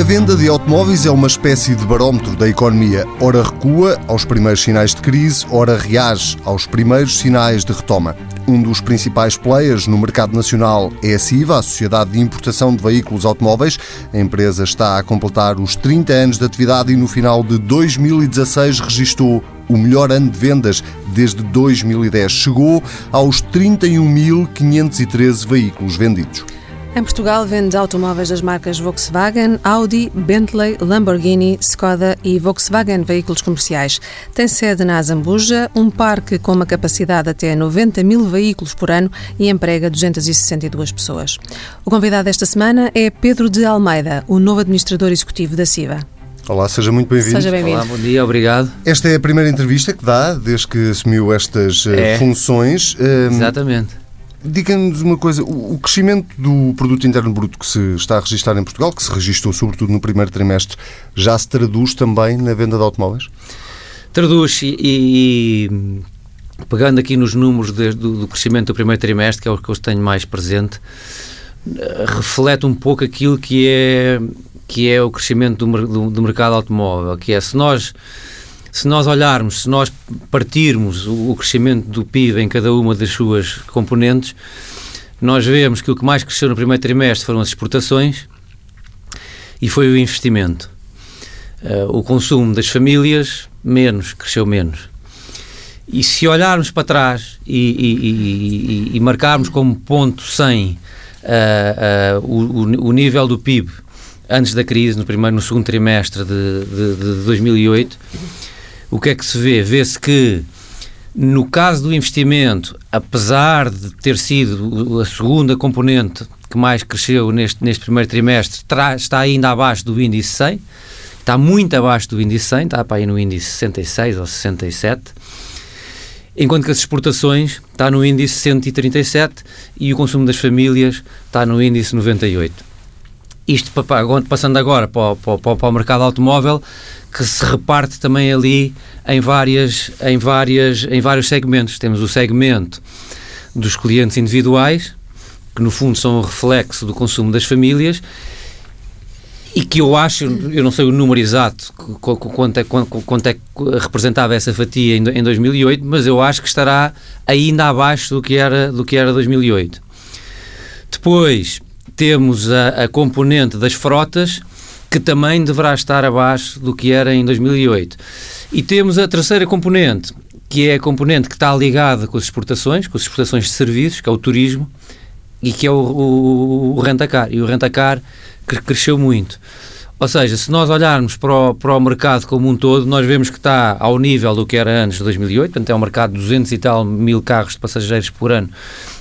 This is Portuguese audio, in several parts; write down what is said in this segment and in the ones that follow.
A venda de automóveis é uma espécie de barómetro da economia. Ora recua aos primeiros sinais de crise, ora reage aos primeiros sinais de retoma. Um dos principais players no mercado nacional é a SIVA, a Sociedade de Importação de Veículos Automóveis. A empresa está a completar os 30 anos de atividade e no final de 2016 registrou o melhor ano de vendas desde 2010. Chegou aos 31.513 veículos vendidos. Em Portugal vende automóveis das marcas Volkswagen, Audi, Bentley, Lamborghini, Skoda e Volkswagen Veículos Comerciais. Tem sede na Azambuja, um parque com uma capacidade até 90 mil veículos por ano e emprega 262 pessoas. O convidado desta semana é Pedro de Almeida, o novo administrador executivo da CIVA. Olá, seja muito bem-vindo. Seja bem-vindo. Olá, bom dia, obrigado. Esta é a primeira entrevista que dá desde que assumiu estas eh, É. funções. Um, Exatamente. Diga-nos uma coisa, o crescimento do produto interno bruto que se está a registrar em Portugal, que se registrou sobretudo no primeiro trimestre, já se traduz também na venda de automóveis? Traduz e, e- pegando aqui nos números de- do, do crescimento do primeiro trimestre, que é o que eu tenho mais presente, reflete um pouco aquilo que é, que é o crescimento do, do- do mercado automóvel, que é se nós se nós olharmos, se nós partirmos o, crescimento do PIB em cada uma das suas componentes, nós vemos que o que mais cresceu no primeiro trimestre foram as exportações e foi o investimento. Eh, o consumo das famílias, menos, cresceu menos. E se olharmos para trás e, e- e- e- marcarmos como ponto 100 eh, eh, o, o- o nível do PIB antes da crise, no, primeiro, no segundo trimestre de, de- de 2008, o que é que se vê? Vê-se que no caso do investimento, apesar de ter sido a segunda componente que mais cresceu neste, neste primeiro trimestre, está ainda abaixo do índice 100, está muito abaixo do índice 100, está para aí no índice 66 ou 67, enquanto que as exportações está no índice 137 e o consumo das famílias está no índice 98. Isto passando agora para o, para, para o mercado automóvel, que se reparte também ali em, várias, em, várias, em vários segmentos. Temos o segmento dos clientes individuais, que no fundo são o reflexo do consumo das famílias, e que eu acho, eu não sei o número exato, qu- qu- quanto é, quanto, é que representava essa fatia em 2008, mas eu acho que estará ainda abaixo do que era, do que era 2008. Depois temos a, a componente das frotas, que também deverá estar abaixo do que era em 2008. E temos a terceira componente, que é a componente que está ligada com as exportações, com as exportações de serviços, que é o turismo, e que é o, o, o rentacar. E o rentacar cre- cresceu muito. Ou seja, se nós olharmos para o, para o mercado como um todo, nós vemos que está ao nível do que era antes de 2008, portanto é um mercado de 200 e tal mil carros de passageiros por ano,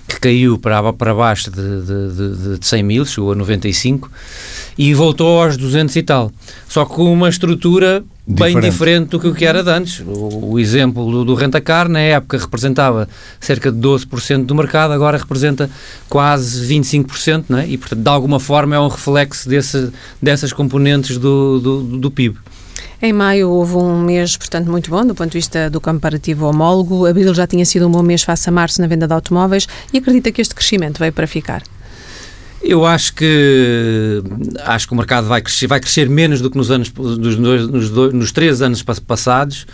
que caiu para, para baixo de, de, de, de 100 mil, chegou a 95, e voltou aos 200 e tal. Só com uma estrutura bem Diferente. diferente do que o que era de antes. O, o exemplo do, do rentacar, na época, representava cerca de 12% do mercado, agora representa quase 25%, não é? e, portanto, de alguma forma é um reflexo desse, dessas componentes do, do, do PIB. Em maio houve um mês, portanto, muito bom do ponto de vista do comparativo homólogo. Abril já tinha sido um bom mês face a março na venda de automóveis e acredita que este crescimento veio para ficar. Eu acho que acho que o mercado vai crescer, vai crescer menos do que nos anos dos dois- nos, dois- nos três anos pas- passados,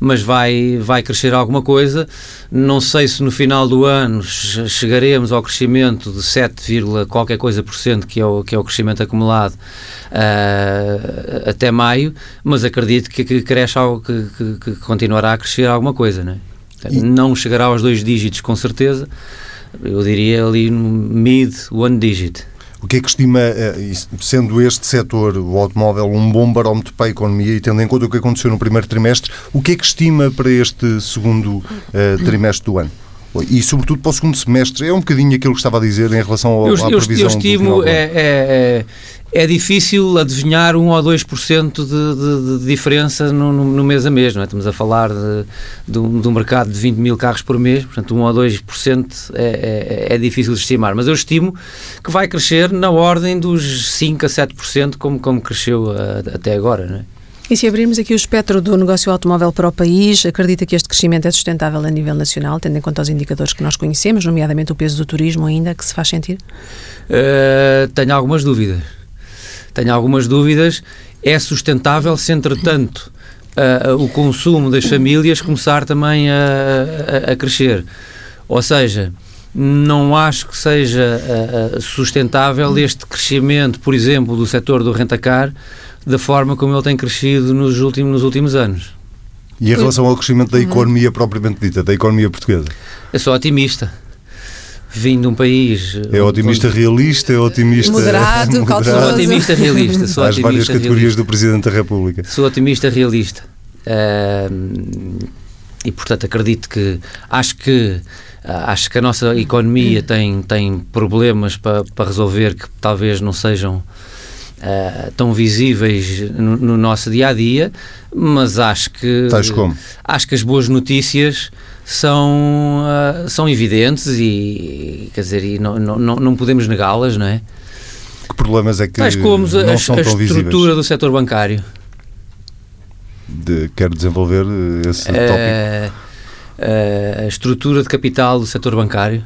mas vai vai crescer alguma coisa. Não sei se no final do ano che- chegaremos ao crescimento de 7, vírgula qualquer coisa por cento que é o que é o crescimento acumulado ah, até maio, mas acredito que, que cresce algo que, que- que continuará a crescer alguma coisa, não é? Não chegará aos dois dígitos com certeza. Eu diria ali no mid one digit. O que é que estima, eh, sendo este setor, o automóvel, um bom barómetro para a economia e tendo em conta o que aconteceu no primeiro trimestre, o que é que estima para este segundo eh, trimestre do ano? E, sobretudo, para o segundo semestre, é um bocadinho aquilo que estava a dizer em relação ao, eu, à previsão eu do estimo, é, é, é, é difícil adivinhar 1 ou 2% de, de, de diferença no, no, no mês a mês, não é? Estamos a falar de, de, um, de um mercado de 20 mil carros por mês, portanto 1 ou 2% é, é, é difícil de estimar, mas eu estimo que vai crescer na ordem dos 5 a 7% como, como cresceu a- até agora, não é? E se abrirmos aqui o espectro do negócio automóvel para o país, acredita que este crescimento é sustentável a nível nacional, tendo em conta os indicadores que nós conhecemos, nomeadamente o peso do turismo ainda, que se faz sentir? Uh, tenho algumas dúvidas. tenho algumas dúvidas. É sustentável se, entretanto, uh, o consumo das famílias começar também a, a, a crescer. Ou seja, não acho que seja uh, sustentável este crescimento, por exemplo, do setor do rentacar, da forma como ele tem crescido nos últimos, nos últimos anos. E em relação ao crescimento da uhum. economia propriamente dita, da economia portuguesa? Eu sou otimista. Vim de um país. É otimista onde... realista, é otimista. Moderado, moderado. Sou otimista realista. Sou As várias categorias realista. do Presidente da República. Sou otimista realista. Uh, e portanto acredito que. Acho que. acho que a nossa economia tem, tem problemas para, para resolver que talvez não sejam uh, tão visíveis no, no, nosso dia a dia, mas acho que Tais como? acho que as boas notícias são, uh, são evidentes e quer dizer e não, não, não podemos negá-las, não é? Que problemas é que Tais como não a, são a tão estrutura visíveis? do setor bancário. De, quer desenvolver esse uh, tópico? a estrutura de capital do setor bancário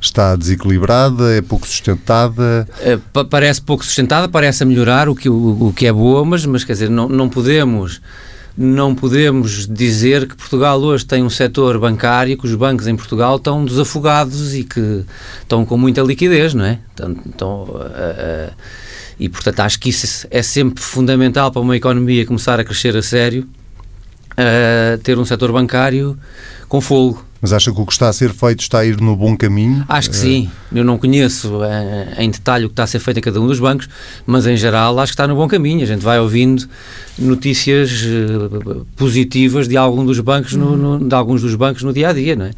Está desequilibrada? É pouco sustentada? É, parece pouco sustentada, parece a melhorar, o que, o, o que é boa, mas, mas quer dizer, não, não podemos não podemos dizer que Portugal hoje tem um setor bancário, que os bancos em Portugal estão desafogados e que estão com muita liquidez, não é? Então, uh, uh, e, portanto, acho que isso é sempre fundamental para uma economia começar a crescer a sério, uh, ter um setor bancário com fogo. Mas acha que o que está a ser feito está a ir no bom caminho? Acho que sim. Eu não conheço em detalhe o que está a ser feito em cada um dos bancos, mas em geral acho que está no bom caminho. A gente vai ouvindo notícias positivas de algum dos bancos no, no, de alguns dos bancos no dia a dia, não é?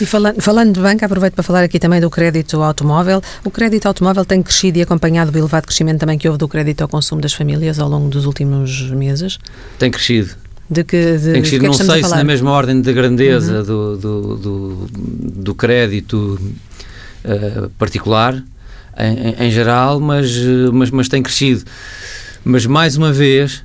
E falando, falando de banca, aproveito para falar aqui também do crédito automóvel. O crédito automóvel tem crescido e acompanhado o elevado crescimento também que houve do crédito ao consumo das famílias ao longo dos últimos meses? Tem crescido de que, de, Tem que, de que não é que sei se na mesma ordem de grandeza uhum. do, do, do, do, crédito uh, particular em, em, geral, mas, mas, mas tem crescido. Mas mais uma vez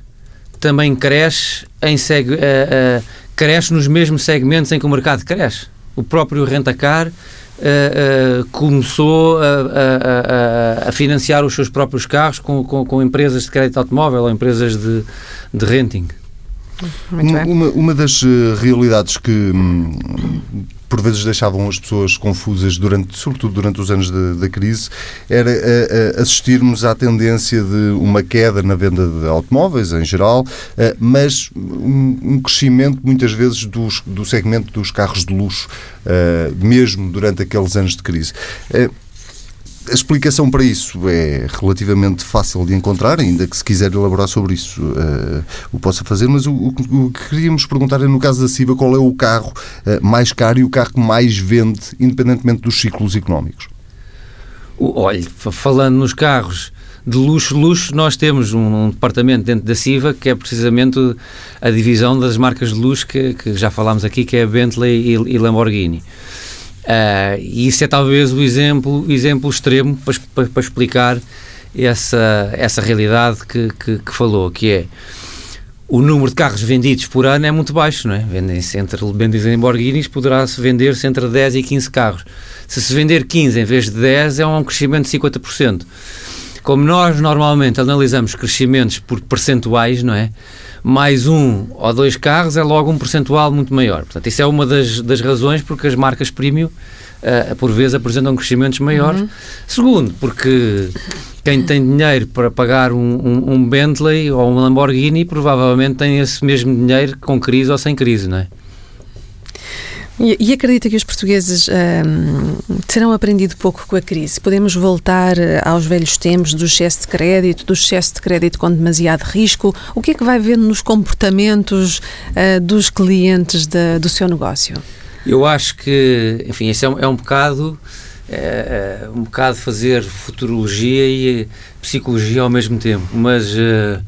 também cresce em seg, uh, uh, cresce nos mesmos segmentos em que o mercado cresce. O próprio rentacar Uh, uh, começou a, a, a, a, financiar os seus próprios carros com, com, com, empresas de crédito automóvel ou empresas de, de renting. Uma, uma, das eh, realidades que hum, por vezes deixavam as pessoas confusas, durante, sobretudo durante os anos da crise, era a, eh, a eh, assistirmos à tendência de uma queda na venda de automóveis em geral, mas um, um crescimento muitas vezes dos, do segmento dos carros de luxo, mesmo durante aqueles anos de crise. A explicação para isso é relativamente fácil de encontrar, ainda que se quiser elaborar sobre isso uh, o possa fazer, mas o, o, o, que queríamos perguntar é, no caso da CIVA, qual é o carro uh, mais caro e o carro que mais vende, independentemente dos ciclos económicos? Olhe, falando nos carros de luxo, luxo, nós temos um, um, departamento dentro da CIVA que é precisamente a divisão das marcas de luxo que, que já falámos aqui, que é Bentley e, e Lamborghini. Uh, e isso é talvez o exemplo, o exemplo extremo para, para, para explicar essa, essa realidade que, que, que, falou, que é o número de carros vendidos por ano é muito baixo, não é? Vendem-se entre Bentley e Lamborghinis, poderá-se vender-se entre 10 e 15 carros. Se se vender 15 em vez de 10, é um crescimento de 50%. Como nós normalmente analisamos crescimentos por percentuais, não é? Mais um ou dois carros é logo um percentual muito maior. Portanto, isso é uma das, das razões porque as marcas premium, uh, por vezes, apresentam crescimentos maiores. Uhum. Segundo, porque quem tem dinheiro para pagar um, um, um, Bentley ou um Lamborghini provavelmente tem esse mesmo dinheiro com crise ou sem crise, não é? E, e acredita que os portugueses um, terão aprendido pouco com a crise? Podemos voltar eh, aos velhos tempos do excesso de crédito, do excesso de crédito com demasiado risco? O que é que vai ver nos comportamentos uh, dos clientes de, do seu negócio? Eu acho que, enfim, isso é um, é um bocado é, um bocado fazer futurologia e psicologia ao mesmo tempo, mas uh,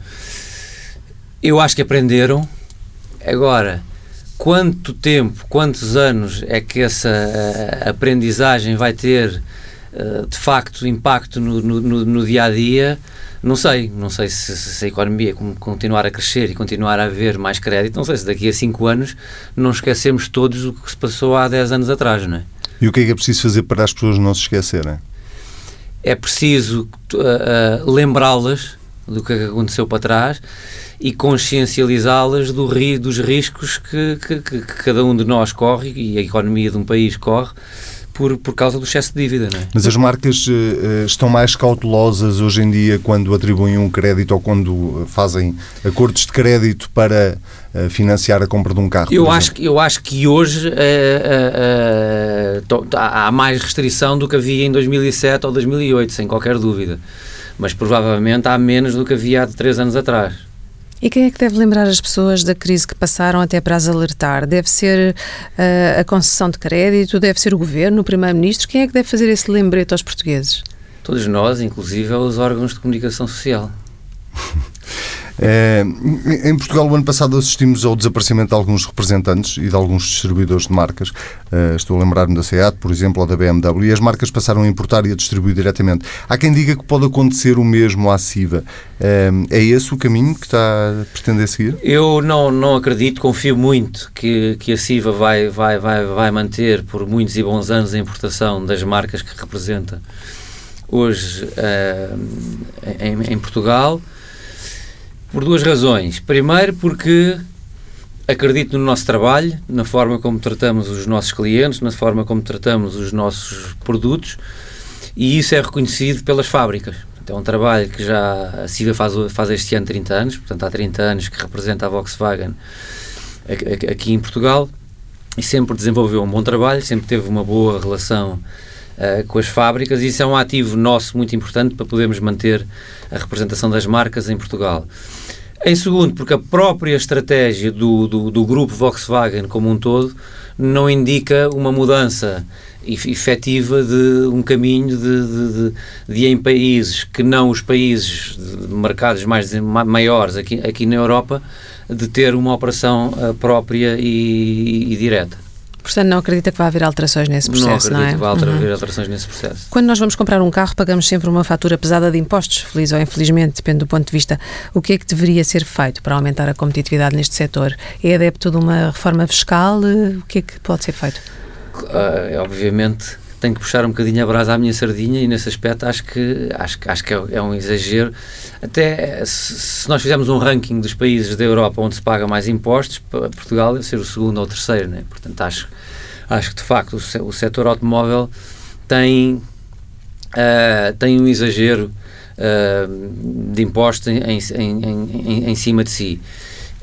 eu acho que aprenderam. Agora, quanto tempo, quantos anos é que essa uh, aprendizagem vai ter uh, de facto impacto no, no, no, dia a dia? Não sei, não sei se, se, a economia continuar a crescer e continuar a haver mais crédito, não sei se daqui a 5 anos não esquecemos todos o que se passou há 10 anos atrás, não é? E o que é que é preciso fazer para as pessoas não se esquecerem? é preciso uh, uh, lembrá-las do que aconteceu para trás e consciencializá-las do, dos riscos que, que, que, cada um de nós corre e a economia de um país corre por, por causa do excesso de dívida. Não é? Mas as marcas uh, estão mais cautelosas hoje em dia quando atribuem um crédito ou quando fazem acordos de crédito para uh, financiar a compra de um carro? Eu, acho, eu acho que hoje uh, há mais restrição do que havia em 2007 ou 2008, sem qualquer dúvida. Mas provavelmente há menos do que havia há três anos atrás. E quem é que deve lembrar as pessoas da crise que passaram até para as alertar? Deve ser uh, a concessão de crédito? Deve ser o governo, o primeiro-ministro? Quem é que deve fazer esse lembrete aos portugueses? Todos nós, inclusive os órgãos de comunicação social. É, em Portugal, o ano passado, assistimos ao desaparecimento de alguns representantes e de alguns distribuidores de marcas. É, estou a lembrar-me da SEAT, por exemplo, ou da BMW, e as marcas passaram a importar e a distribuir diretamente. Há quem diga que pode acontecer o mesmo à CIVA. É, é esse o caminho que está a pretender seguir? Eu não, não acredito, confio muito que, que a CIVA vai, vai, vai, vai manter por muitos e bons anos a importação das marcas que representa hoje em, em Portugal por duas razões. Primeiro, porque acredito no nosso trabalho, na forma como tratamos os nossos clientes, na forma como tratamos os nossos produtos e isso é reconhecido pelas fábricas. É um trabalho que já a CIVA faz, faz este ano 30 anos, portanto há 30 anos que representa a Volkswagen aqui em Portugal e sempre desenvolveu um bom trabalho, sempre teve uma boa relação uh, com as fábricas e isso é um ativo nosso muito importante para podermos manter a representação das marcas em Portugal. Em segundo, porque a própria estratégia do, do, do grupo Volkswagen como um todo não indica uma mudança efetiva de um caminho de, de, de, de, em países que não os países mercados mais maiores aqui, aqui na Europa de ter uma operação uh, própria e, e direta. Portanto, não acredita que vai haver alterações nesse processo, não, não é? que vai haver uhum. alterações nesse processo. Quando nós vamos comprar um carro, pagamos sempre uma fatura pesada de impostos, feliz ou infelizmente, depende do ponto de vista. O que é que deveria ser feito para aumentar a competitividade neste setor? É adepto de uma reforma fiscal? O que é que pode ser feito? Uh, obviamente tenho que puxar um bocadinho a brasa à minha sardinha e nesse aspecto acho que, acho, acho que é, é um exagero. Até se, se, nós fizermos um ranking dos países da Europa onde se paga mais impostos, Portugal deve ser o segundo ou o terceiro, né? portanto acho, acho que de facto o, o setor automóvel tem, uh, tem um exagero uh, de impostos em, em, em, em, cima de si.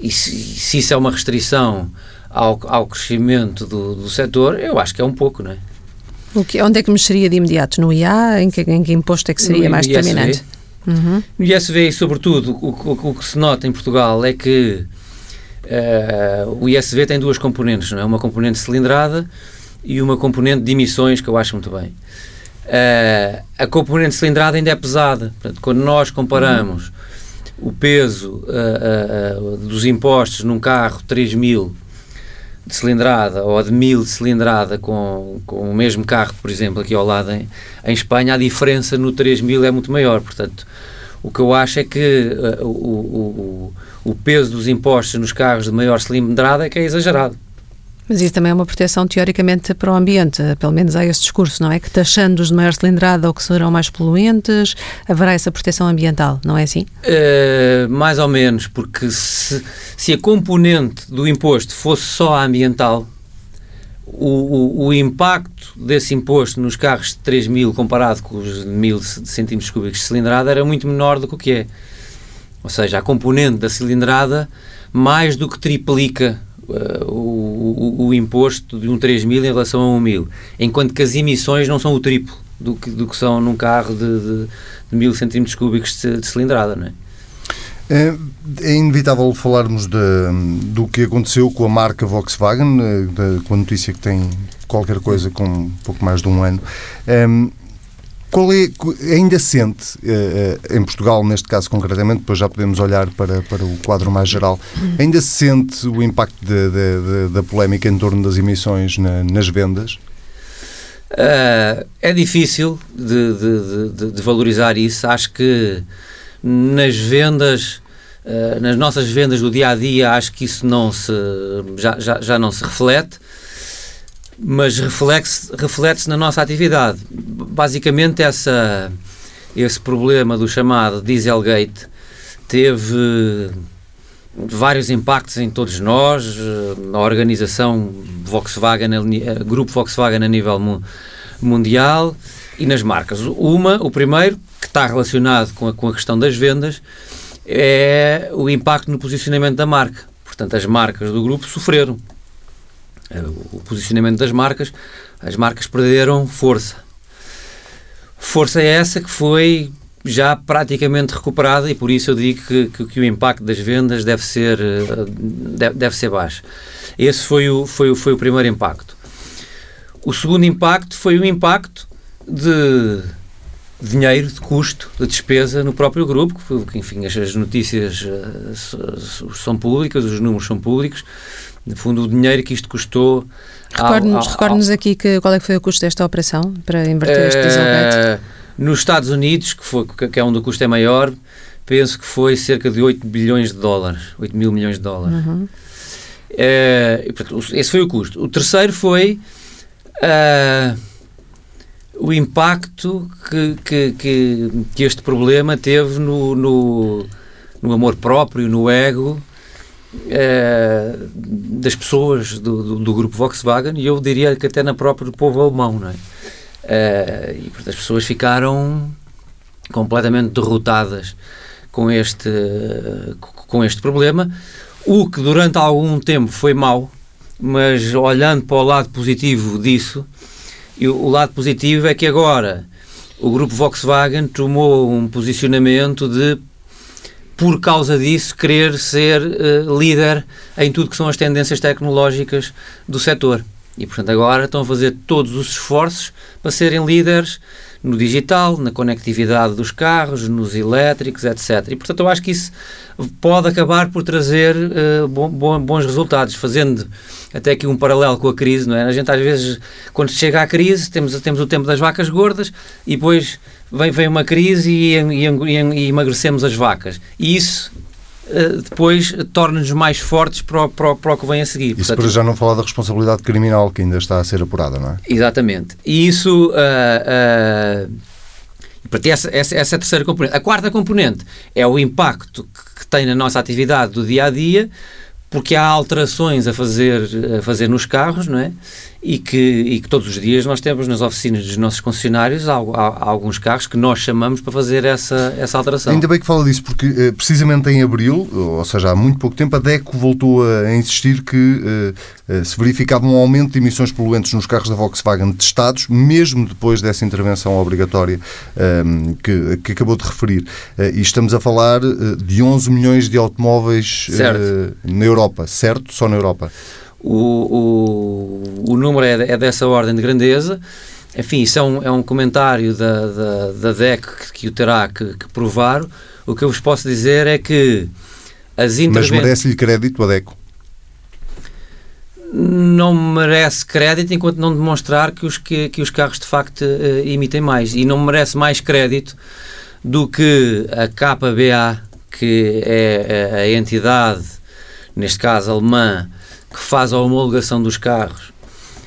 E se, se isso é uma restrição ao, ao crescimento do, do setor, eu acho que é um pouco, não é? Que, onde é que mexeria de imediato? No IA? Em que, em que imposto é que seria no mais ISV. determinante? Uhum. No ISV, sobretudo, o, o, o, que se nota em Portugal é que uh, o ISV tem duas componentes, não é? Uma componente cilindrada e uma componente de emissões, que eu acho muito bem. Uh, a componente cilindrada ainda é pesada. Portanto, quando nós comparamos uhum. o peso uh, dos impostos num carro 3 mil de cilindrada ou de mil de cilindrada com, com o mesmo carro, por exemplo, aqui ao lado em, em Espanha, a diferença no 3000 é muito maior. Portanto, o que eu acho é que uh, o, o, o, peso dos impostos nos carros de maior cilindrada é que é exagerado. Mas isso também é uma proteção teoricamente para o ambiente, pelo menos há esse discurso, não é? Que taxando os de maior cilindrada ou que serão mais poluentes, haverá essa proteção ambiental, não é assim? Uh, mais ou menos, porque se, se a componente do imposto fosse só a ambiental, o, o, o, impacto desse imposto nos carros de 3 mil comparado com os de 1000 centímetros cúbicos de cilindrada era muito menor do que o que é. Ou seja, a componente da cilindrada mais do que triplica uh, o, o, o, imposto de um 3 mil em relação a um mil, enquanto que as emissões não são o triplo do que, do que são num carro de, de, de mil centímetros cúbicos de, de cilindrada, não é? É, é inevitável falarmos de, do que aconteceu com a marca Volkswagen, eh, de, com a notícia que tem qualquer coisa com pouco mais de um ano. Qual é, ainda sente, eh, eh, em Portugal, neste caso concretamente, depois já podemos olhar para, para o quadro mais geral, ainda sente o impacto de, de, de, da polémica em torno das emissões na, nas vendas? Uh, é difícil de, de, valorizar isso. Acho que nas vendas, uh, nas nossas vendas do dia a dia, acho que isso não se, já, já, já não se reflete mas reflete-se reflete na nossa atividade. Basicamente, essa, esse problema do chamado Dieselgate teve vários impactos em todos nós, na organização Volkswagen, grupo Volkswagen a nível mundial e nas marcas. Uma, o primeiro, que está relacionado com a, com a questão das vendas, é o impacto no posicionamento da marca. Portanto, as marcas do grupo sofreram. É, o posicionamento das marcas, as marcas perderam força. Força é essa que foi já praticamente recuperada e por isso eu digo que, que, que o impacto das vendas deve ser, eh, deve, ser baixo. Esse foi o, foi, o, foi o primeiro impacto. O segundo impacto foi o impacto de dinheiro, de custo, de despesa no próprio grupo, que, enfim, as notícias uh, são públicas, os números são públicos, no fundo o dinheiro que isto custou... Recorde-nos recorde aqui que, qual é que foi o custo desta operação para inverter este Dieselgate? Nos Estados Unidos, que, foi, que é onde o custo é maior, penso que foi cerca de 8 bilhões de dólares, 8 mil milhões de dólares. Uhum. Uh, portanto, esse foi o custo. O terceiro foi... Uh, o impacto que, que, que, que, este problema teve no, no, no amor próprio, no ego eh, das pessoas do, do, do, grupo Volkswagen e eu diria que até na própria povo alemão, não é? Eh, e as pessoas ficaram completamente derrotadas com este, com este problema, o que durante algum tempo foi mau, mas olhando para o lado positivo disso, e o lado positivo é que agora o grupo Volkswagen tomou um posicionamento de, por causa disso, querer ser uh, líder em tudo que são as tendências tecnológicas do setor. E, portanto, agora estão a fazer todos os esforços para serem líderes no digital, na conectividade dos carros, nos elétricos, etc. E, portanto, eu acho que isso pode acabar por trazer uh, bons resultados, fazendo até aqui um paralelo com a crise, não é? A gente às vezes, quando chega à crise, temos, temos o tempo das vacas gordas e depois vem, vem uma crise e, e, e, e emagrecemos as vacas. E isso depois torna-nos mais fortes para o, para, o, para o, que vem a seguir. Isso Portanto, para já não falar da responsabilidade criminal que ainda está a ser apurada, não é? Exatamente. E isso. Uh, uh, essa, essa, essa é a terceira componente. A quarta componente é o impacto que, que tem na nossa atividade do dia a dia porque há alterações a fazer, a fazer nos carros, não é? E que, e que todos os dias nós temos nas oficinas dos nossos concessionários há, há, alguns carros que nós chamamos para fazer essa, essa alteração. Ainda bem que fala disso, porque eh, precisamente em abril, ou seja, há muito pouco tempo, a DECO voltou a insistir que eh, eh, se verificava um aumento de emissões poluentes nos carros da Volkswagen testados, mesmo depois dessa intervenção obrigatória ehm, que, que acabou de referir. E estamos a falar de 11 milhões de automóveis na Europa, certo? Só na Europa. O, o, o número é, é, dessa ordem de grandeza. Enfim, isso é um, é um comentário da, da, da DEC que, que o terá que, que, provar. O que eu vos posso dizer é que as intervenções... Mas merece-lhe crédito a DECO? Não merece crédito enquanto não demonstrar que os, que, que os carros de facto uh, emitem mais. E não merece mais crédito do que a KBA, que é a entidade, neste caso alemã, que faz a homologação dos carros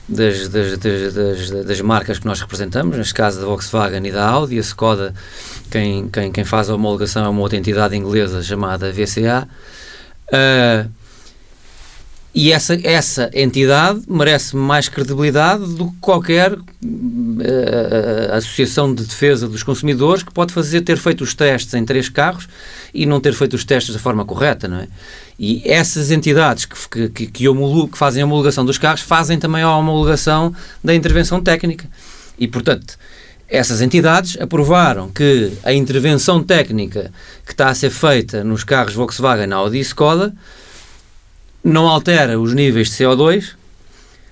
das, das, das, das, marcas que nós representamos, neste caso da Volkswagen e da Audi, a Skoda, quem, quem, quem faz a homologação é uma outra entidade inglesa chamada VCA. Uh, e essa, essa entidade merece mais credibilidade do que qualquer uh, associação de defesa dos consumidores que pode fazer ter feito os testes em três carros e não ter feito os testes da forma correta, não é? E essas entidades que, que, que, que fazem a homologação dos carros fazem também a homologação da intervenção técnica. E, portanto, essas entidades aprovaram que a intervenção técnica que está a ser feita nos carros Volkswagen, Audi e Skoda não altera os níveis de CO2,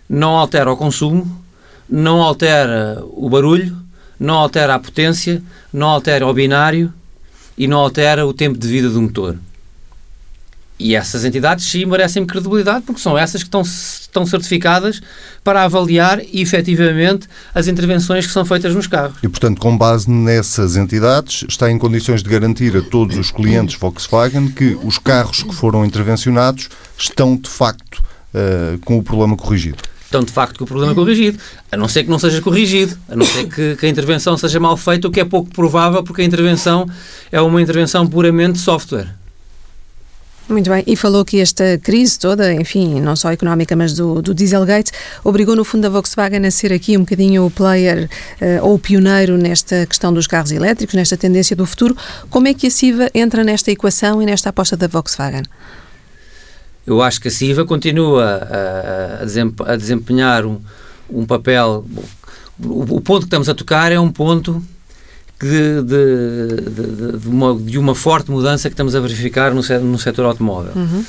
não altera o consumo, não altera o barulho, não altera a potência, não altera o binário e não altera o tempo de vida do motor. E essas entidades sim merecem credibilidade porque são essas que estão, estão certificadas para avaliar efetivamente as intervenções que são feitas nos carros. E, portanto, com base nessas entidades, está em condições de garantir a todos os clientes Volkswagen que os carros que foram intervencionados estão de facto uh, com o problema corrigido. Então, de facto, que o problema corrigido. A não ser que não seja corrigido, a não ser que, que, a intervenção seja mal feita, o que é pouco provável, porque a intervenção é uma intervenção puramente software. Muito bem, e falou que esta crise toda, enfim, não só económica, mas do, do Dieselgate, obrigou no fundo a Volkswagen a ser aqui um bocadinho o player uh, ou o pioneiro nesta questão dos carros elétricos, nesta tendência do futuro. Como é que a CIVA entra nesta equação e nesta aposta da Volkswagen? Eu acho que a CIVA continua a, a desempenhar um, um papel. O, o ponto que estamos a tocar é um ponto de, de, de, uma, de uma forte mudança que estamos a verificar no, no setor automóvel. Uhum.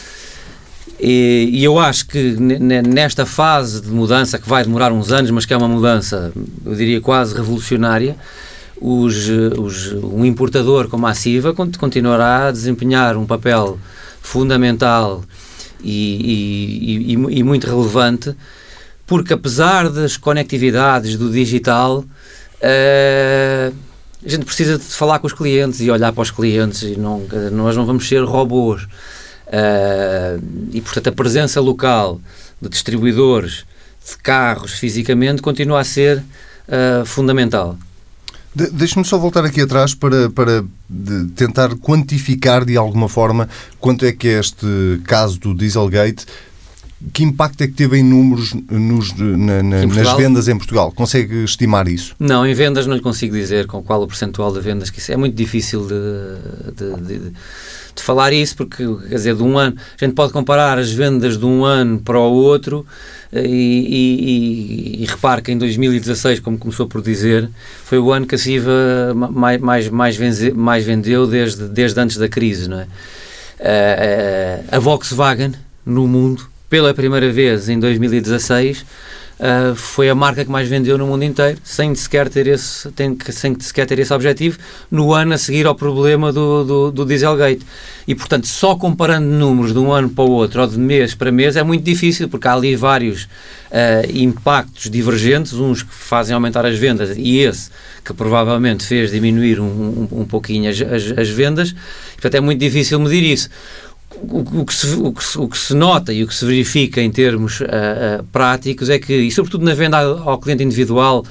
E, e, eu acho que nesta fase de mudança, que vai demorar uns anos, mas que é uma mudança, eu diria, quase revolucionária, os, os, um importador como a CIVA continuará a desempenhar um papel fundamental e, e, e muito relevante, porque apesar das conectividades do digital, uh, a gente precisa de falar com os clientes e olhar para os clientes e não, nós não vamos ser robôs. Uh, e, portanto, a presença local de distribuidores de carros fisicamente continua a ser uh, fundamental. De, Deixe-me só voltar aqui atrás para, para tentar quantificar de alguma forma quanto é que é este caso do Dieselgate que impacto é que teve em números nos, na, na, nas vendas em Portugal? Consegue estimar isso? Não, em vendas não lhe consigo dizer com qual o percentual de vendas que isso é muito difícil de, de, de, de, falar isso porque quer dizer de um ano a gente pode comparar as vendas de um ano para o outro eh, e, e, e, e repare que em 2016 como começou por dizer foi o ano que a Siva mais, mais, mais, venze, mais vendeu desde, desde antes da crise não é? Eh, eh, a Volkswagen no mundo pela primeira vez em 2016, uh, ah, foi a marca que mais vendeu no mundo inteiro, sem sequer ter esse, tem, sem sequer ter esse objetivo, no ano a seguir ao problema do, do, do, Dieselgate. E, portanto, só comparando números de um ano para o outro ou de mês para mês é muito difícil, porque há ali vários uh, impactos divergentes, uns que fazem aumentar as vendas e esse que provavelmente fez diminuir um, um, um pouquinho as, as, as vendas. Portanto, é muito difícil medir isso o, que se, o, que se, o, que se, nota e o que se verifica em termos uh, uh, práticos é que, e sobretudo na venda ao, cliente individual,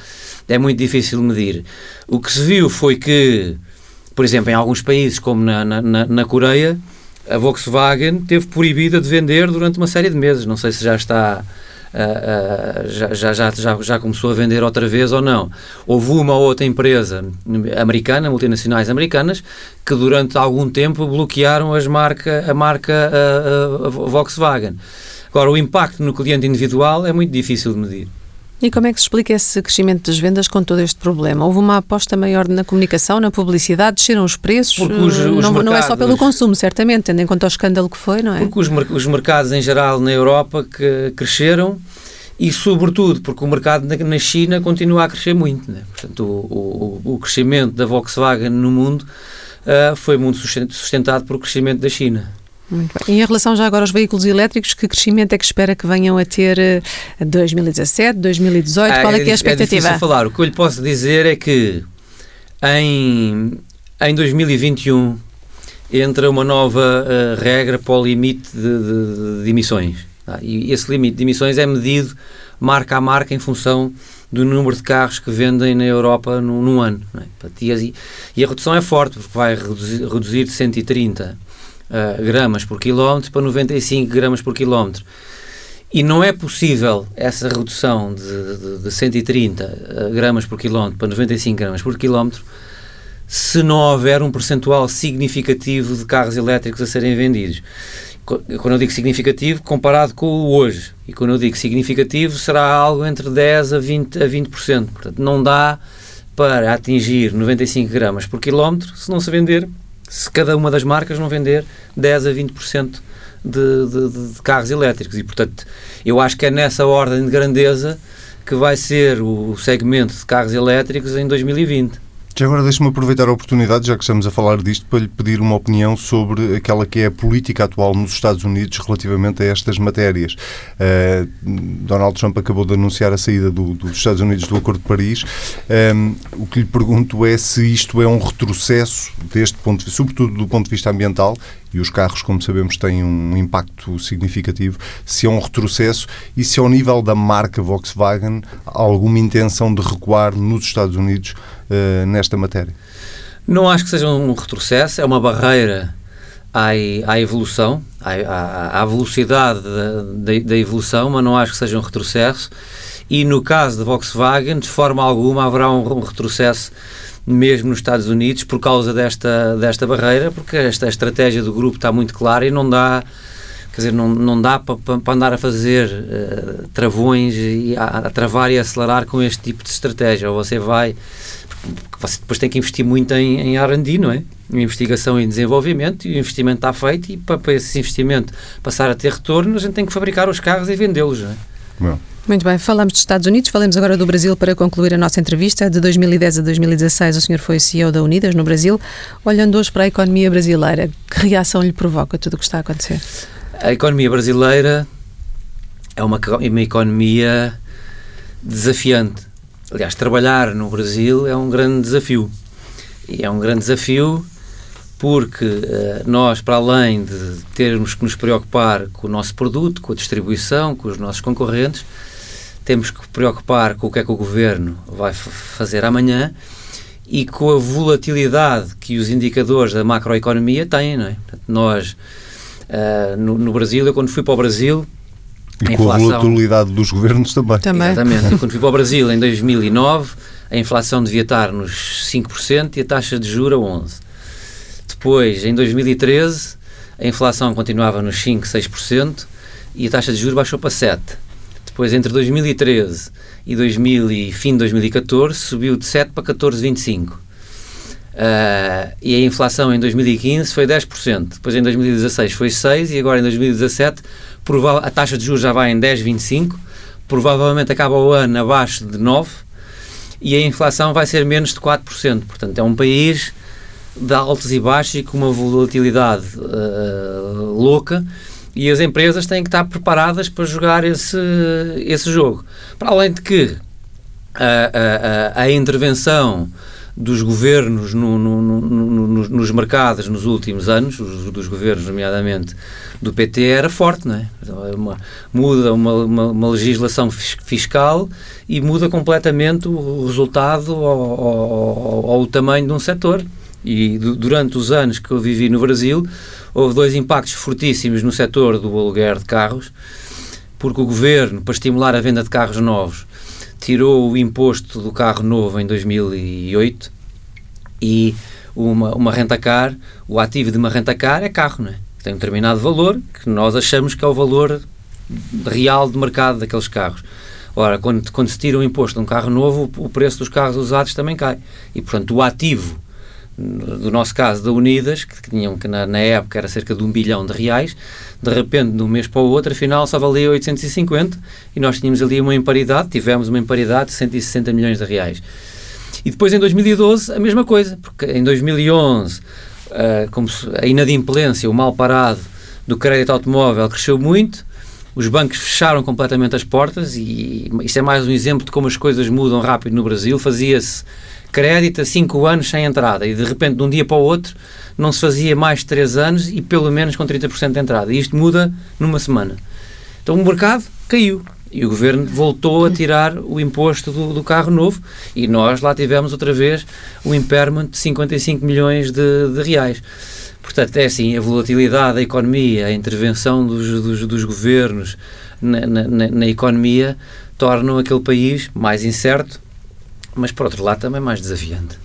é muito difícil medir. O que se viu foi que, por exemplo, em alguns países, como na, na, na Coreia, a Volkswagen teve proibida de vender durante uma série de meses. Não sei se já está já, já, já, já começou a vender outra vez ou não. Houve uma ou outra empresa americana, multinacionais americanas, que durante algum tempo bloquearam as marca, a marca a Volkswagen. Agora, o impacto no cliente individual é muito difícil de medir. E como é que se explica esse crescimento das vendas com todo este problema? Houve uma aposta maior na comunicação, na publicidade, desceram os preços? Os, os não, mercados, não, é só pelo consumo, certamente, tendo em conta o escândalo que foi, não é? Porque os, os mercados em geral na Europa que cresceram e, sobretudo, porque o mercado na China continua a crescer muito. Né? Portanto, o, o, o, crescimento da Volkswagen no mundo uh, foi muito sustentado por o crescimento da China. Muito bem. E em relação já agora aos veículos elétricos, que crescimento é que espera que venham a ter 2017, 2018? Ah, Qual é, que é a expectativa? É falar. O que eu lhe posso dizer é que em, em 2021 entra uma nova uh, regra para o limite de, de, de emissões. Tá? E esse limite de emissões é medido marca a marca em função do número de carros que vendem na Europa num, num ano. É? E, e, a redução é forte, porque vai reduzir, reduzir de 130 uh, gramas por quilómetro para 95 gramas por quilómetro. E não é possível essa redução de, de, de 130 uh, gramas por quilómetro para 95 gramas por quilómetro se não houver um percentual significativo de carros elétricos a serem vendidos. Quando eu digo significativo, comparado com o hoje. E quando eu digo significativo, será algo entre 10% a 20%. A 20%. Portanto, não dá para atingir 95 gramas por quilómetro se não se vender se cada uma das marcas não vender 10 a 20% de, de, de carros elétricos. E, portanto, eu acho que é nessa ordem de grandeza que vai ser o segmento de carros elétricos em 2020. Já agora deixe-me aproveitar a oportunidade, já que estamos a falar disto, para lhe pedir uma opinião sobre aquela que é a política atual nos Estados Unidos relativamente a estas matérias. Uh, Donald Trump acabou de anunciar a saída do, dos Estados Unidos do Acordo de Paris. Um, ehm, o que lhe pergunto é se isto é um retrocesso deste ponto, sobretudo do ponto de vista ambiental, e os carros, como sabemos, têm um impacto significativo, se é um retrocesso e se ao nível da marca Volkswagen há alguma intenção de recuar nos Estados Unidos uh, nesta matéria. Não acho que seja um retrocesso, é uma barreira à, evolução, à, velocidade da, evolução, mas não acho que seja um retrocesso. E no caso da Volkswagen, de forma alguma, haverá um retrocesso mesmo nos Estados Unidos por causa desta, desta barreira, porque esta estratégia do grupo está muito clara e não dá quer dizer, não, não dá para, andar a fazer uh, travões e a, a, travar e acelerar com este tipo de estratégia. Ou você vai, você depois tem que investir muito em, em R&D, não é? Em investigação e desenvolvimento, e o investimento está feito, e para, para esse investimento passar a ter retorno, a gente tem que fabricar os carros e vendê-los, não é? Bom. Muito bem, falamos dos Estados Unidos, falamos agora do Brasil para concluir a nossa entrevista. De 2010 a 2016, o senhor foi CEO da Unidas no Brasil. Olhando hoje para a economia brasileira, que reação lhe provoca tudo o que está a acontecer? A economia brasileira é uma, uma economia desafiante. Aliás, trabalhar no Brasil é um grande desafio. E é um grande desafio porque uh, nós, para além de termos que nos preocupar com o nosso produto, com a distribuição, com os nossos concorrentes, temos que preocupar com o que é que o governo vai fazer amanhã e com a volatilidade que os indicadores da macroeconomia têm. Não é? Portanto, nós, uh, no, no, Brasil, eu quando fui para o Brasil. E a com inflação, a volatilidade dos governos também. também. Exatamente. Eu, quando fui para o Brasil em 2009, a inflação devia estar nos 5% e a taxa de juros a 11%. Depois, em 2013, a inflação continuava nos 5%, 6% e a taxa de juros baixou para 7%. Depois, entre 2013 e 2000 e fim de 2014, subiu de 7 para 14,25. Uh, ah, e a inflação em 2015 foi 10%, depois em 2016 foi 6% e agora em 2017 a taxa de juros já vai em 10,25%, provavelmente acaba o ano abaixo de 9% e a inflação vai ser menos de 4%. Portanto, é um país de altos e baixos e com uma volatilidade uh, louca e as empresas têm que estar preparadas para jogar esse, esse jogo. Para além de que a, a, a intervenção dos governos no, no, no, nos mercados nos últimos anos, os, dos governos, nomeadamente do PT, era forte, não é? É uma, muda uma, uma, uma, legislação fiscal e muda completamente o resultado ou, ou o tamanho de um setor. E durante os anos que eu vivi no Brasil, houve dois impactos fortíssimos no setor do aluguer de carros, porque o governo, para estimular a venda de carros novos, tirou o imposto do carro novo em 2008 e uma, uma renta-car, o ativo de uma renta-car é carro, não é? Tem um determinado valor que nós achamos que é o valor real de mercado daqueles carros. Ora, quando, quando se tira o imposto de um carro novo, o preço dos carros usados também cai. E, portanto, o ativo do nosso caso da Unidas, que tinham que na, na, época era cerca de um bilhão de reais, de repente de um mês para o outro, afinal só valia 850 e nós tínhamos ali uma imparidade, tivemos uma imparidade de 160 milhões de reais. E depois em 2012 a mesma coisa, porque em 2011 uh, ah, como a inadimplência, o mal parado do crédito automóvel cresceu muito, os bancos fecharam completamente as portas e isto é mais um exemplo de como as coisas mudam rápido no Brasil, fazia-se crédito a 5 anos sem entrada e de repente de um dia para o outro não se fazia mais de 3 anos e pelo menos com 30% de entrada. E isto muda numa semana. Então o mercado caiu e o governo voltou a tirar o imposto do, do carro novo e nós lá tivemos outra vez o impairment de 55 milhões de, de reais. Portanto, é assim, a volatilidade da economia, a intervenção dos, dos, dos governos na, na, na economia tornam aquele país mais incerto, mas por outro lado também mais desafiante.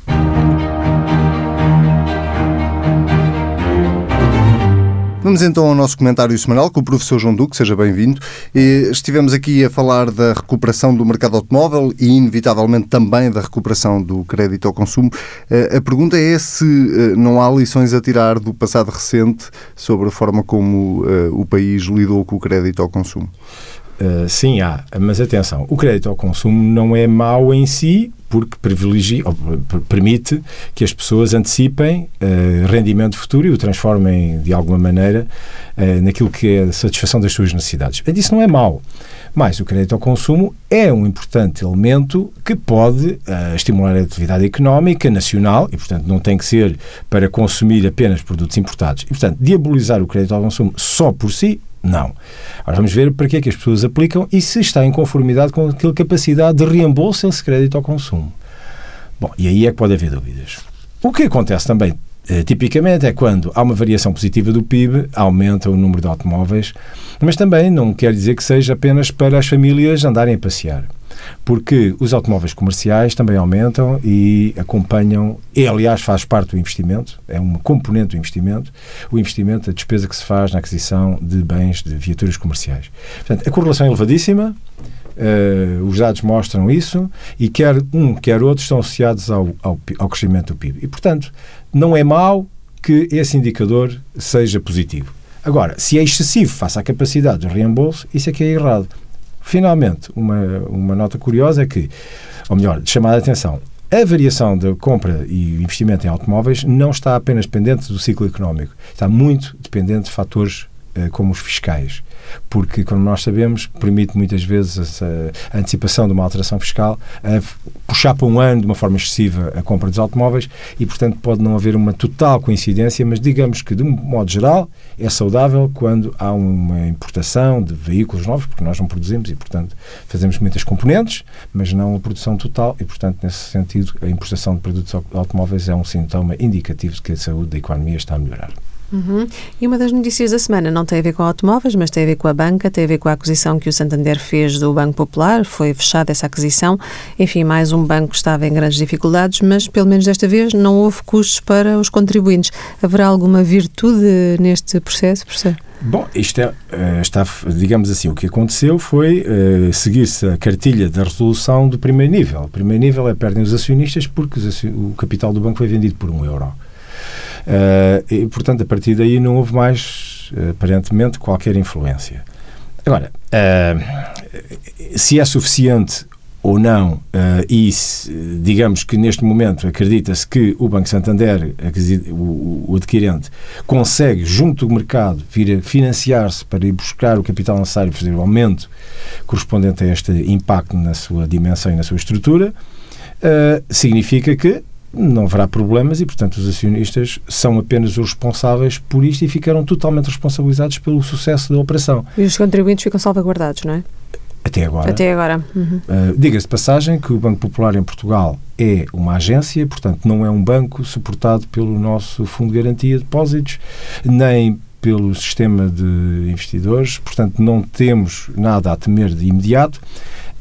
Vamos então ao nosso comentário semanal com o professor João Duque, seja bem-vindo. Estivemos aqui a falar da recuperação do mercado automóvel e, inevitavelmente, também da recuperação do crédito ao consumo. Eh, a pergunta é se eh, não há lições a tirar do passado recente sobre a forma como eh, o país lidou com o crédito ao consumo. Uh, sim, há, mas atenção, o crédito ao consumo não é mau em si, porque privilegia, permite que as pessoas antecipem uh, rendimento futuro e o transformem de alguma maneira uh, naquilo que é a satisfação das suas necessidades. Isso não é mau, Mas o crédito ao consumo é um importante elemento que pode estimular a atividade económica nacional e, portanto, não tem que ser para consumir apenas produtos importados. E, portanto, diabolizar o crédito ao consumo só por si, não. Agora vamos ver para que é que as pessoas aplicam e se está em conformidade com aquela capacidade de reembolso esse crédito ao consumo. Bom, e aí é que pode haver dúvidas. O que acontece também eh, tipicamente é quando há uma variação positiva do PIB, aumenta o número de automóveis, mas também não quer dizer que seja apenas para as famílias andarem a passear. Porque os automóveis comerciais também aumentam e acompanham, e aliás faz parte do investimento, é uma componente do investimento, o investimento, a despesa que se faz na aquisição de bens de viaturas comerciais. Portanto, a correlação é elevadíssima, Uh, os dados mostram isso e quer um, quer outro estão associados ao, ao, ao crescimento do PIB. E, portanto, não é mau que esse indicador seja positivo. Agora, se é excessivo face à capacidade do reembolso, isso é que é errado. Finalmente, uma, uma nota curiosa é que, ou melhor, chamada a atenção, a variação da compra e investimento em automóveis não está apenas dependente do ciclo económico, está muito dependente de fatores uh, como os fiscais porque, como nós sabemos, permite muitas vezes a, antecipação de uma alteração fiscal, puxar para um ano de uma forma excessiva a compra dos automóveis e, portanto, pode não haver uma total coincidência, mas digamos que, de um modo geral, é saudável quando há uma importação de veículos novos, porque nós não produzimos e, portanto, fazemos muitas componentes, mas não a produção total e, portanto, nesse sentido, a importação de produtos automóveis é um sintoma indicativo de que a saúde da economia está a melhorar. Uhum. E uma das notícias da semana não tem a ver com automóveis, mas tem a ver com a banca, tem a ver com a aquisição que o Santander fez do Banco Popular, foi fechada essa aquisição. Enfim, mais um banco que estava em grandes dificuldades, mas pelo menos desta vez não houve custos para os contribuintes. Haverá alguma virtude neste processo, professor? Bom, isto é, eh, está, digamos assim, o que aconteceu foi uh, seguir-se a cartilha da resolução do primeiro nível. O primeiro nível é perdem os acionistas porque o capital do banco foi vendido por um euro. Uh, e, portanto, a partir daí não houve mais, uh, aparentemente, qualquer influência. Agora, uh, se é suficiente ou não, e se, digamos que neste momento acredita-se que o Banco Santander, o, adquirente, consegue, junto do mercado, vir a financiar-se para ir buscar o capital necessário para fazer o aumento correspondente a este impacto na sua dimensão e na sua estrutura, significa que não haverá problemas e, portanto, os acionistas são apenas os responsáveis por isto e ficaram totalmente responsabilizados pelo sucesso da operação. E os contribuintes ficam salvaguardados, não é? Até agora. Até agora. Uhum. Uh, Diga-se de passagem que o Banco Popular em Portugal é uma agência, portanto, não é um banco suportado pelo nosso Fundo de Garantia de Depósitos, nem pelo sistema de investidores, portanto, não temos nada a temer de imediato.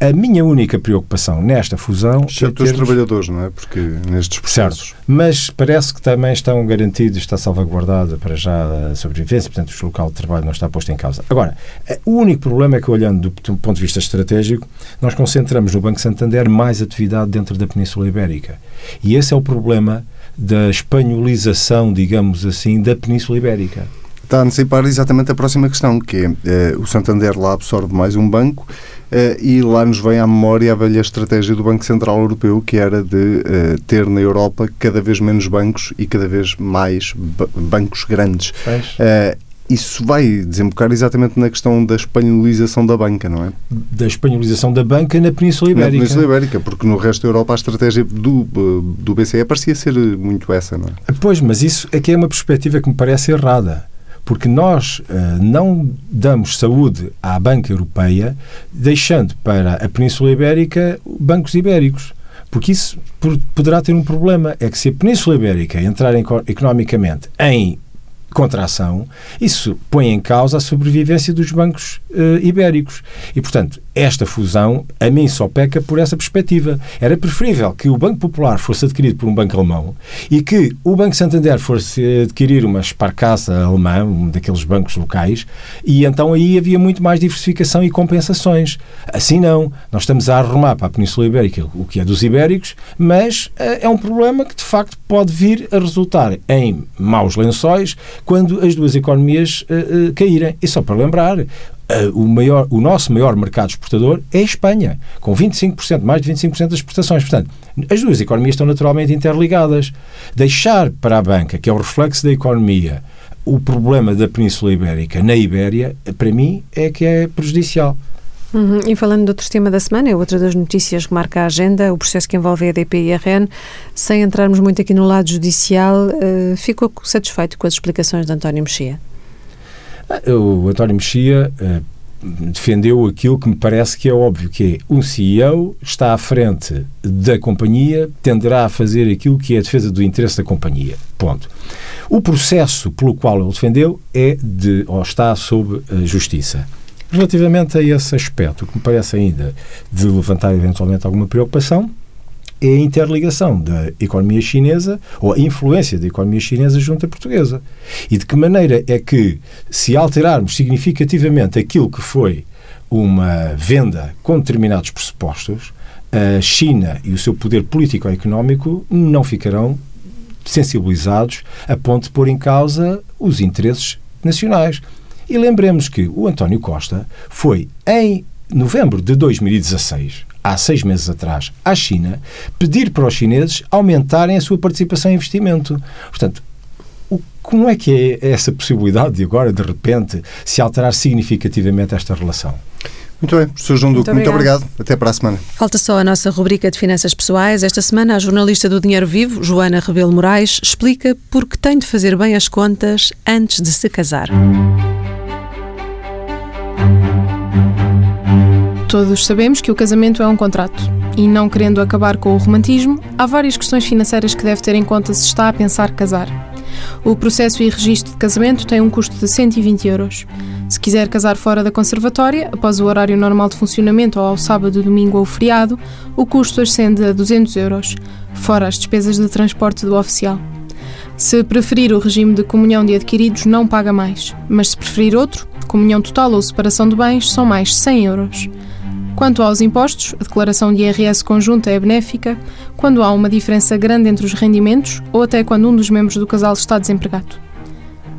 A minha única preocupação nesta fusão. Exceto é termos... os trabalhadores, não é? Porque nestes processos. Certo. Mas parece que também estão garantidos, está salvaguardada para já a sobrevivência, portanto, o local de trabalho não está posto em causa. Agora, o único problema é que, olhando do ponto de vista estratégico, nós concentramos no Banco Santander mais atividade dentro da Península Ibérica. E esse é o problema da espanholização, digamos assim, da Península Ibérica está a antecipar exatamente a próxima questão, que é eh, o Santander lá absorve mais um banco eh, e lá nos vem à memória a velha estratégia do Banco Central Europeu, que era de eh, ter na Europa cada vez menos bancos e cada vez mais bancos grandes. isso vai desembocar exatamente na questão da espanholização da banca, não é? Da espanholização da banca na Península Ibérica. Na Península Ibérica, porque no resto da Europa a estratégia do, do BCE parecia ser muito essa, não é? Pois, mas isso aqui é uma perspectiva que me parece errada porque nós uh, não damos saúde à banca europeia deixando para a Península Ibérica bancos ibéricos. Porque isso poderá ter um problema. É que se a Península Ibérica entrar em, economicamente em contração, isso põe em causa a sobrevivência dos bancos uh, ibéricos. E, portanto, esta fusão, a mim só peca por essa perspectiva. Era preferível que o Banco Popular fosse adquirido por um banco alemão e que o Banco Santander fosse adquirir uma Sparkasse alemã, um daqueles bancos locais, e então aí havia muito mais diversificação e compensações. Assim não. Nós estamos a arrumar para a Península Ibérica o que é dos ibéricos, mas uh, é um problema que, de facto, pode vir a resultar em maus lençóis quando as duas economias uh, uh, caírem. E só para lembrar, uh, o, maior, o nosso maior mercado exportador é a Espanha, com 25%, mais de 25% das exportações. Portanto, as duas economias estão naturalmente interligadas. Deixar para a banca, que é o reflexo da economia, o problema da Península Ibérica na Ibéria, para mim, é que é prejudicial. Uhum. E falando de outro tema da semana, é outra das notícias que marca a agenda, o processo que envolve a EDP e a RN. Sem entrarmos muito aqui no lado judicial, uh, ficou satisfeito com as explicações de António Mexia? Ah, o António Mexia uh, defendeu aquilo que me parece que é óbvio, que é um CEO está à frente da companhia, tenderá a fazer aquilo que é a defesa do interesse da companhia. Ponto. O processo pelo qual ele defendeu é de, ou está sob a justiça. Relativamente a esse aspecto, que me parece ainda de levantar eventualmente alguma preocupação, é a interligação da economia chinesa ou a influência da economia chinesa junto à portuguesa. E de que maneira é que, se alterarmos significativamente aquilo que foi uma venda com determinados pressupostos, a China e o seu poder político-económico não ficarão sensibilizados a ponto de pôr em causa os interesses nacionais. E lembremos que o António Costa foi em novembro de 2016 há seis meses atrás, à China, pedir para os chineses aumentarem a sua participação em investimento. Portanto, como é que é essa possibilidade de agora, de repente, se alterar significativamente esta relação? Muito bem, Sr. João Duque, muito, muito obrigado. Até para a semana. Falta só a nossa rubrica de finanças pessoais. Esta semana, a jornalista do Dinheiro Vivo, Joana Rebelo Moraes, explica por que tem de fazer bem as contas antes de se casar. Todos sabemos que o casamento é um contrato. E não querendo acabar com o romantismo, há várias questões financeiras que deve ter em conta se está a pensar casar. O processo e registro de casamento tem um custo de 120 euros. Se quiser casar fora da conservatória, após o horário normal de funcionamento ou ao sábado, domingo ou feriado, o custo ascende a 200 euros, fora as despesas de transporte do oficial. Se preferir o regime de comunhão de adquiridos, não paga mais, mas se preferir outro, comunhão total ou separação de bens, são mais 100 euros. Quanto aos impostos, a declaração de IRS conjunta é benéfica quando há uma diferença grande entre os rendimentos ou até quando um dos membros do casal está desempregado.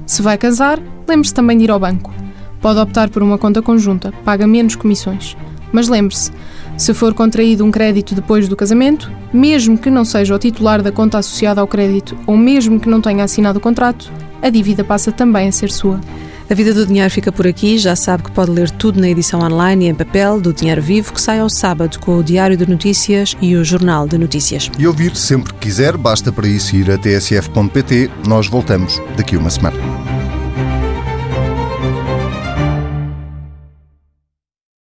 Se vai casar, lembre-se também de ir ao banco. Pode optar por uma conta conjunta, paga menos comissões. Mas lembre-se, se for contraído um crédito depois do casamento, mesmo que não seja o titular da conta associada ao crédito ou mesmo que não tenha assinado o contrato, a dívida passa também a ser sua. A Vida do Dinheiro fica por aqui. Já sabe que pode ler tudo na edição online e em papel do Dinheiro Vivo, que sai ao sábado com o Diário de Notícias e o Jornal de Notícias. E ouvir sempre que quiser, basta para isso ir a tsf.pt. Nós voltamos daqui uma semana.